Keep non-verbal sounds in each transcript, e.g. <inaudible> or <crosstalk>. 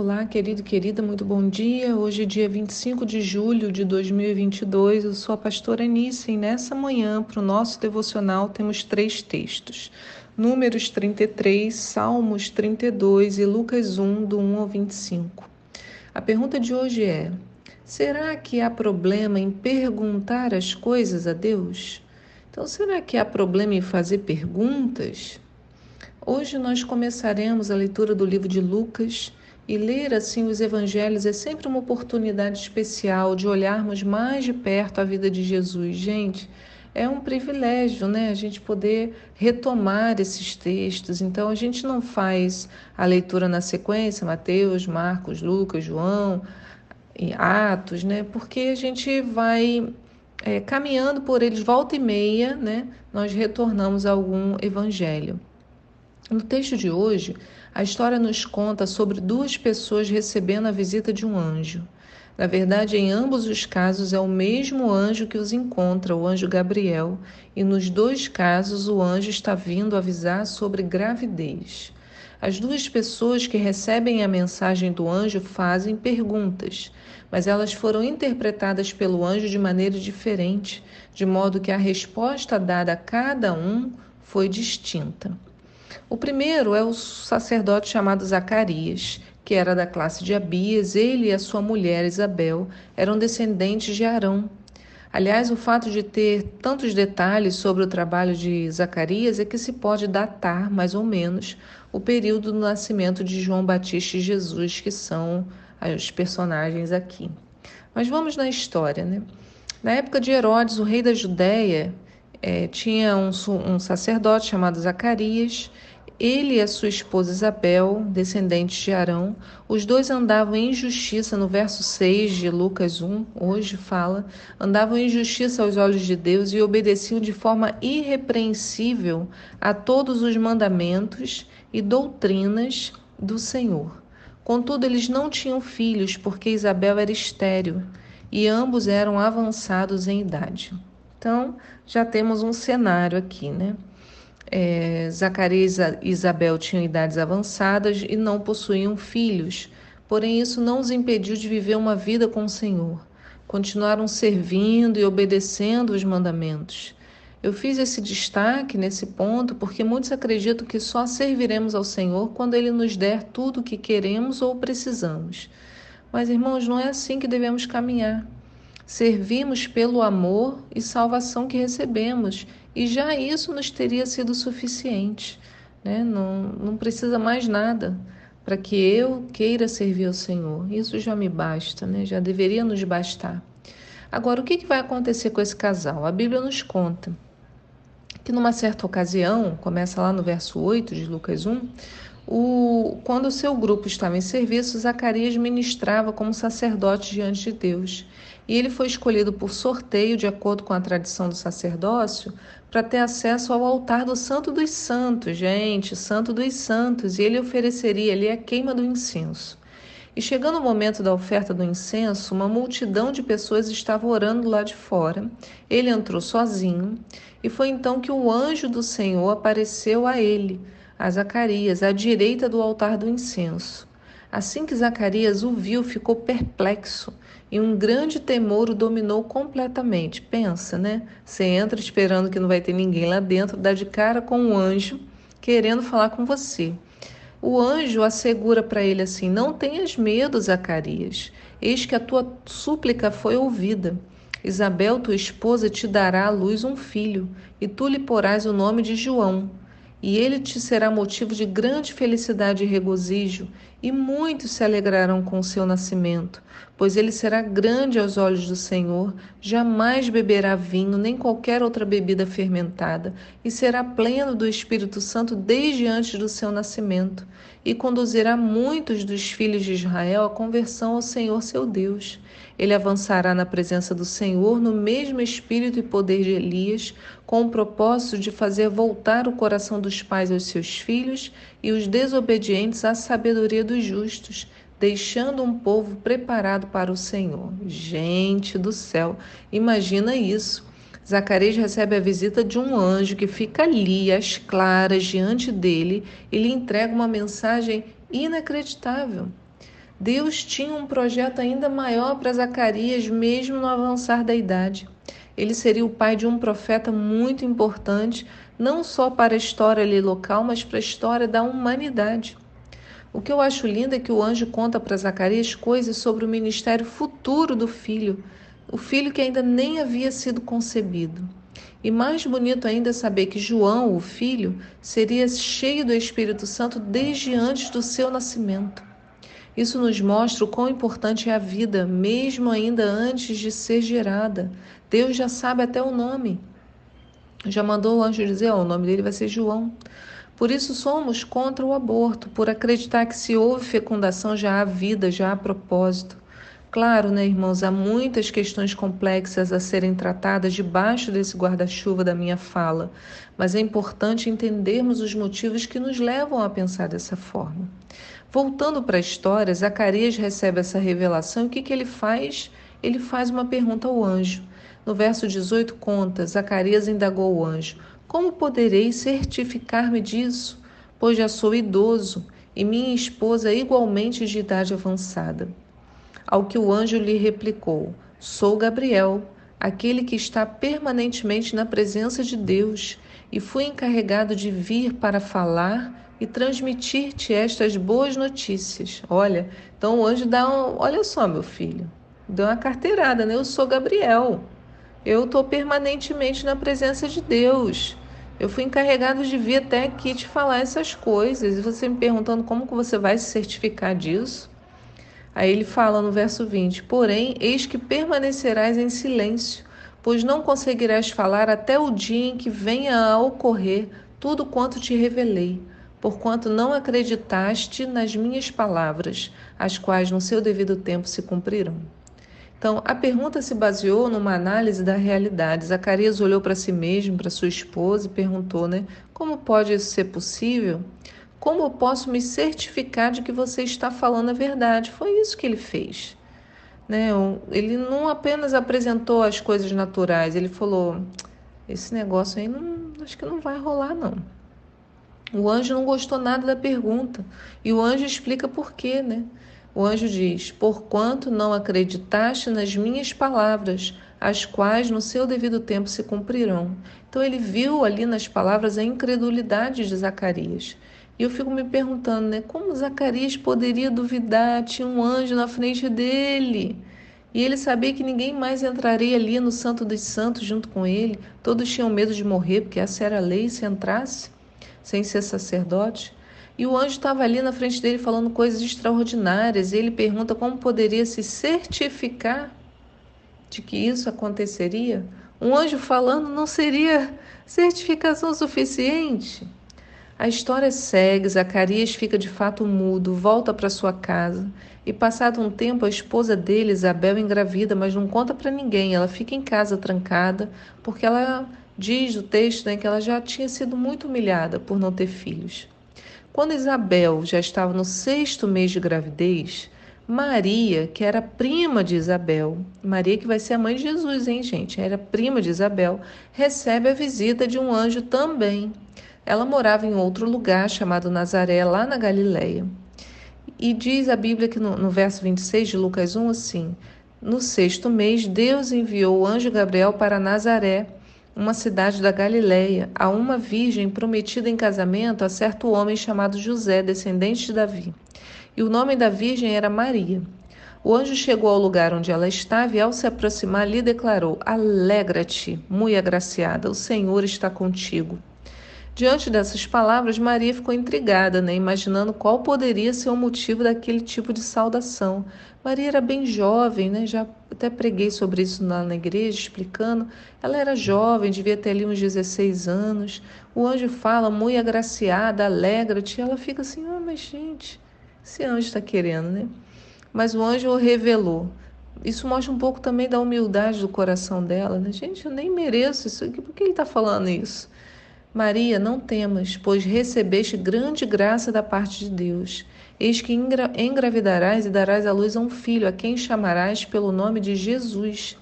Olá, querido querida, muito bom dia. Hoje é dia 25 de julho de 2022. Eu sou a pastora Anice e nessa manhã, para o nosso devocional, temos três textos: Números 33, Salmos 32 e Lucas 1, do 1 ao 25. A pergunta de hoje é: será que há problema em perguntar as coisas a Deus? Então, será que há problema em fazer perguntas? Hoje nós começaremos a leitura do livro de Lucas e ler assim os evangelhos é sempre uma oportunidade especial de olharmos mais de perto a vida de Jesus. Gente, é um privilégio, né, a gente poder retomar esses textos. Então a gente não faz a leitura na sequência, Mateus, Marcos, Lucas, João, Atos, né? Porque a gente vai é, caminhando por eles volta e meia, né? Nós retornamos a algum evangelho. No texto de hoje, a história nos conta sobre duas pessoas recebendo a visita de um anjo. Na verdade, em ambos os casos é o mesmo anjo que os encontra, o anjo Gabriel, e nos dois casos o anjo está vindo avisar sobre gravidez. As duas pessoas que recebem a mensagem do anjo fazem perguntas, mas elas foram interpretadas pelo anjo de maneira diferente, de modo que a resposta dada a cada um foi distinta. O primeiro é o sacerdote chamado Zacarias, que era da classe de Abias. Ele e a sua mulher Isabel eram descendentes de Arão. Aliás, o fato de ter tantos detalhes sobre o trabalho de Zacarias é que se pode datar, mais ou menos, o período do nascimento de João Batista e Jesus, que são os personagens aqui. Mas vamos na história, né? Na época de Herodes, o rei da Judéia, é, tinha um, um sacerdote chamado Zacarias. Ele e a sua esposa Isabel, descendentes de Arão, os dois andavam em justiça, no verso 6 de Lucas 1, hoje fala, andavam em justiça aos olhos de Deus e obedeciam de forma irrepreensível a todos os mandamentos e doutrinas do Senhor. Contudo, eles não tinham filhos, porque Isabel era estéril e ambos eram avançados em idade. Então, já temos um cenário aqui, né? É, Zacarias e Isabel tinham idades avançadas e não possuíam filhos, porém isso não os impediu de viver uma vida com o Senhor. Continuaram servindo e obedecendo os mandamentos. Eu fiz esse destaque nesse ponto porque muitos acreditam que só serviremos ao Senhor quando Ele nos der tudo o que queremos ou precisamos. Mas, irmãos, não é assim que devemos caminhar. Servimos pelo amor e salvação que recebemos, e já isso nos teria sido suficiente. Né? Não, não precisa mais nada para que eu queira servir ao Senhor. Isso já me basta, né? já deveria nos bastar. Agora, o que, que vai acontecer com esse casal? A Bíblia nos conta que numa certa ocasião, começa lá no verso 8 de Lucas 1, o, quando o seu grupo estava em serviço, Zacarias ministrava como sacerdote diante de Deus. E ele foi escolhido por sorteio, de acordo com a tradição do sacerdócio, para ter acesso ao altar do Santo dos Santos, gente, Santo dos Santos, e ele ofereceria ali a queima do incenso. E chegando o momento da oferta do incenso, uma multidão de pessoas estava orando lá de fora. Ele entrou sozinho, e foi então que o anjo do Senhor apareceu a ele a Zacarias, à direita do altar do incenso. Assim que Zacarias o viu, ficou perplexo e um grande temor o dominou completamente. Pensa, né? Você entra esperando que não vai ter ninguém lá dentro, dá de cara com um anjo querendo falar com você. O anjo assegura para ele assim: Não tenhas medo, Zacarias, eis que a tua súplica foi ouvida. Isabel, tua esposa, te dará à luz um filho, e tu lhe porás o nome de João e ele te será motivo de grande felicidade e regozijo, e muitos se alegrarão com o seu nascimento, pois ele será grande aos olhos do Senhor, jamais beberá vinho nem qualquer outra bebida fermentada, e será pleno do Espírito Santo desde antes do seu nascimento, e conduzirá muitos dos filhos de Israel à conversão ao Senhor seu Deus. Ele avançará na presença do Senhor no mesmo espírito e poder de Elias, com o propósito de fazer voltar o coração dos pais aos seus filhos e os desobedientes à sabedoria dos justos, deixando um povo preparado para o Senhor. Gente do céu, imagina isso. Zacarias recebe a visita de um anjo que fica ali, às claras, diante dele, e lhe entrega uma mensagem inacreditável. Deus tinha um projeto ainda maior para Zacarias, mesmo no avançar da idade. Ele seria o pai de um profeta muito importante, não só para a história ali local, mas para a história da humanidade. O que eu acho lindo é que o anjo conta para Zacarias coisas sobre o ministério futuro do filho, o filho que ainda nem havia sido concebido. E mais bonito ainda é saber que João, o filho, seria cheio do Espírito Santo desde antes do seu nascimento. Isso nos mostra o quão importante é a vida, mesmo ainda antes de ser gerada. Deus já sabe até o nome. Já mandou o anjo dizer: oh, o nome dele vai ser João. Por isso somos contra o aborto, por acreditar que se houve fecundação já há vida, já há propósito. Claro, né, irmãos, há muitas questões complexas a serem tratadas debaixo desse guarda-chuva da minha fala, mas é importante entendermos os motivos que nos levam a pensar dessa forma. Voltando para a história, Zacarias recebe essa revelação e o que, que ele faz? Ele faz uma pergunta ao anjo. No verso 18 conta, Zacarias indagou o anjo, como poderei certificar-me disso? Pois já sou idoso e minha esposa é igualmente de idade avançada. Ao que o anjo lhe replicou: Sou Gabriel, aquele que está permanentemente na presença de Deus, e fui encarregado de vir para falar e transmitir-te estas boas notícias. Olha, então o anjo dá um, olha só, meu filho, deu uma carteirada, né? Eu sou Gabriel. Eu estou permanentemente na presença de Deus. Eu fui encarregado de vir até aqui te falar essas coisas. E você me perguntando como que você vai se certificar disso? Aí ele fala no verso 20: Porém, eis que permanecerás em silêncio, pois não conseguirás falar até o dia em que venha a ocorrer tudo quanto te revelei porquanto não acreditaste nas minhas palavras, as quais no seu devido tempo se cumprirão. Então, a pergunta se baseou numa análise da realidade. Zacarias olhou para si mesmo, para sua esposa e perguntou, né? Como pode isso ser possível? Como eu posso me certificar de que você está falando a verdade? Foi isso que ele fez. Né? Ele não apenas apresentou as coisas naturais, ele falou: esse negócio aí não, acho que não vai rolar, não. O anjo não gostou nada da pergunta e o anjo explica por quê, né? O anjo diz: Porquanto não acreditaste nas minhas palavras, as quais no seu devido tempo se cumprirão. Então ele viu ali nas palavras a incredulidade de Zacarias. E eu fico me perguntando, né? Como Zacarias poderia duvidar? Tinha um anjo na frente dele. E ele sabia que ninguém mais entraria ali no Santo dos Santos junto com ele. Todos tinham medo de morrer, porque essa era a lei se entrasse sem ser sacerdote. E o anjo estava ali na frente dele falando coisas extraordinárias. E ele pergunta como poderia se certificar de que isso aconteceria. Um anjo falando não seria certificação suficiente. A história segue, Zacarias fica de fato mudo, volta para sua casa e passado um tempo a esposa dele, Isabel, engravida, mas não conta para ninguém. Ela fica em casa trancada porque ela Diz o texto né, que ela já tinha sido muito humilhada por não ter filhos. Quando Isabel já estava no sexto mês de gravidez, Maria, que era prima de Isabel, Maria que vai ser a mãe de Jesus, hein, gente? Era prima de Isabel, recebe a visita de um anjo também. Ela morava em outro lugar chamado Nazaré, lá na Galileia. E diz a Bíblia que no, no verso 26 de Lucas 1 assim: No sexto mês, Deus enviou o anjo Gabriel para Nazaré uma cidade da Galiléia, a uma virgem prometida em casamento a certo homem chamado José, descendente de Davi. E o nome da virgem era Maria. O anjo chegou ao lugar onde ela estava e, ao se aproximar, lhe declarou: Alegra-te, muito agraciada, o Senhor está contigo. Diante dessas palavras, Maria ficou intrigada, né, imaginando qual poderia ser o motivo daquele tipo de saudação. Maria era bem jovem, né, já até preguei sobre isso na, na igreja, explicando. Ela era jovem, devia ter ali uns 16 anos. O anjo fala, muito agraciada, alegra-te. Ela fica assim, oh, mas gente, esse anjo está querendo, né? Mas o anjo revelou. Isso mostra um pouco também da humildade do coração dela, né? Gente, eu nem mereço isso por que ele está falando isso? Maria, não temas, pois recebeste grande graça da parte de Deus. Eis que engravidarás e darás à luz a um filho, a quem chamarás pelo nome de Jesus.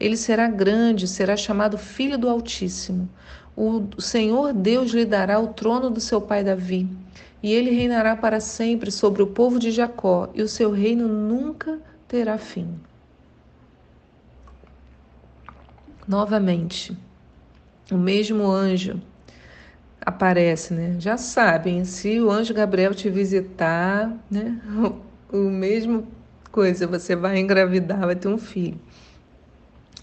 Ele será grande, será chamado Filho do Altíssimo. O Senhor Deus lhe dará o trono do seu pai Davi, e ele reinará para sempre sobre o povo de Jacó, e o seu reino nunca terá fim. Novamente, o mesmo anjo aparece, né? Já sabem, se o anjo Gabriel te visitar, né? <laughs> O mesmo coisa, você vai engravidar, vai ter um filho.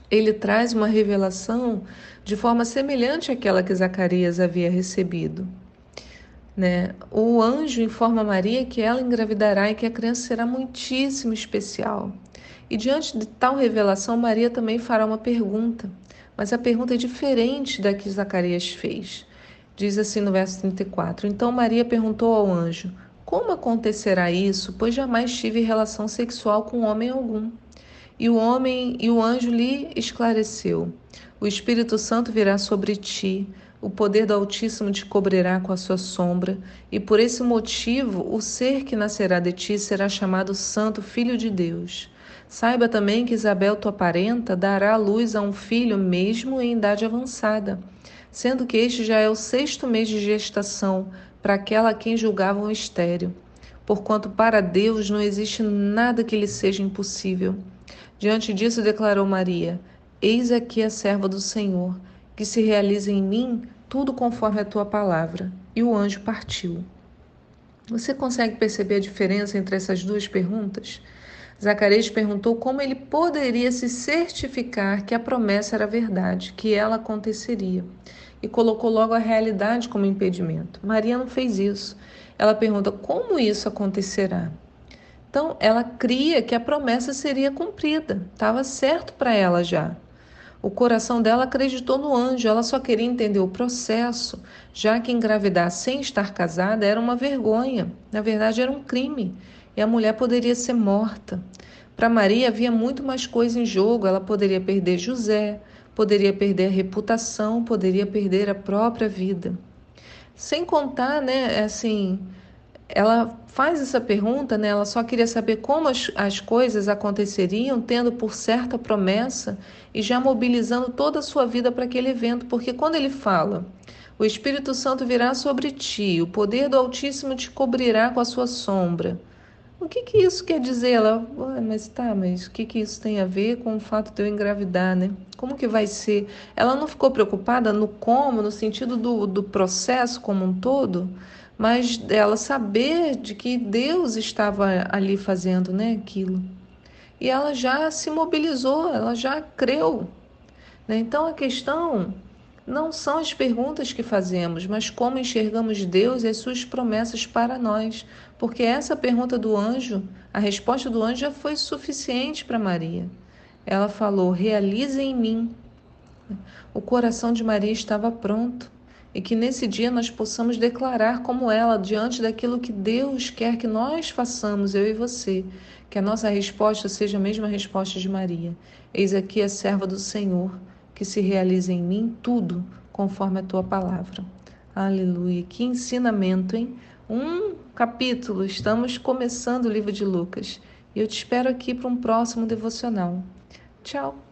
Ele traz uma revelação de forma semelhante àquela que Zacarias havia recebido. Né? O anjo informa Maria que ela engravidará e que a criança será muitíssimo especial. E diante de tal revelação, Maria também fará uma pergunta, mas a pergunta é diferente da que Zacarias fez. Diz assim no verso 34: Então Maria perguntou ao anjo: Como acontecerá isso? Pois jamais tive relação sexual com homem algum. E o homem e o anjo lhe esclareceu: O Espírito Santo virá sobre ti, o poder do Altíssimo te cobrirá com a sua sombra, e por esse motivo o ser que nascerá de ti será chamado Santo Filho de Deus. Saiba também que Isabel, tua parenta, dará à luz a um filho mesmo em idade avançada, sendo que este já é o sexto mês de gestação para aquela a quem julgavam estéril. Porquanto para Deus não existe nada que lhe seja impossível. Diante disso, declarou Maria: Eis aqui a serva do Senhor, que se realize em mim tudo conforme a tua palavra. E o anjo partiu. Você consegue perceber a diferença entre essas duas perguntas? Zacarias perguntou como ele poderia se certificar que a promessa era verdade, que ela aconteceria, e colocou logo a realidade como impedimento. Maria não fez isso. Ela pergunta como isso acontecerá. Então, ela cria que a promessa seria cumprida, estava certo para ela já. O coração dela acreditou no anjo, ela só queria entender o processo, já que engravidar sem estar casada era uma vergonha, na verdade era um crime, e a mulher poderia ser morta. Para Maria havia muito mais coisa em jogo, ela poderia perder José, poderia perder a reputação, poderia perder a própria vida. Sem contar, né, assim, ela faz essa pergunta, né? Ela só queria saber como as, as coisas aconteceriam, tendo por certa promessa e já mobilizando toda a sua vida para aquele evento, porque quando ele fala, o Espírito Santo virá sobre ti, o poder do Altíssimo te cobrirá com a sua sombra. O que que isso quer dizer? Ela, mas tá, mas o que que isso tem a ver com o fato de eu engravidar, né? Como que vai ser? Ela não ficou preocupada no como, no sentido do, do processo como um todo? mas dela saber de que Deus estava ali fazendo né, aquilo. E ela já se mobilizou, ela já creu. Né? Então a questão não são as perguntas que fazemos, mas como enxergamos Deus e as suas promessas para nós. Porque essa pergunta do anjo, a resposta do anjo já foi suficiente para Maria. Ela falou: realize em mim. O coração de Maria estava pronto e que nesse dia nós possamos declarar como ela diante daquilo que Deus quer que nós façamos, eu e você, que a nossa resposta seja a mesma resposta de Maria. Eis aqui a serva do Senhor, que se realize em mim tudo conforme a tua palavra. Aleluia. Que ensinamento, hein? Um capítulo, estamos começando o livro de Lucas. E eu te espero aqui para um próximo devocional. Tchau.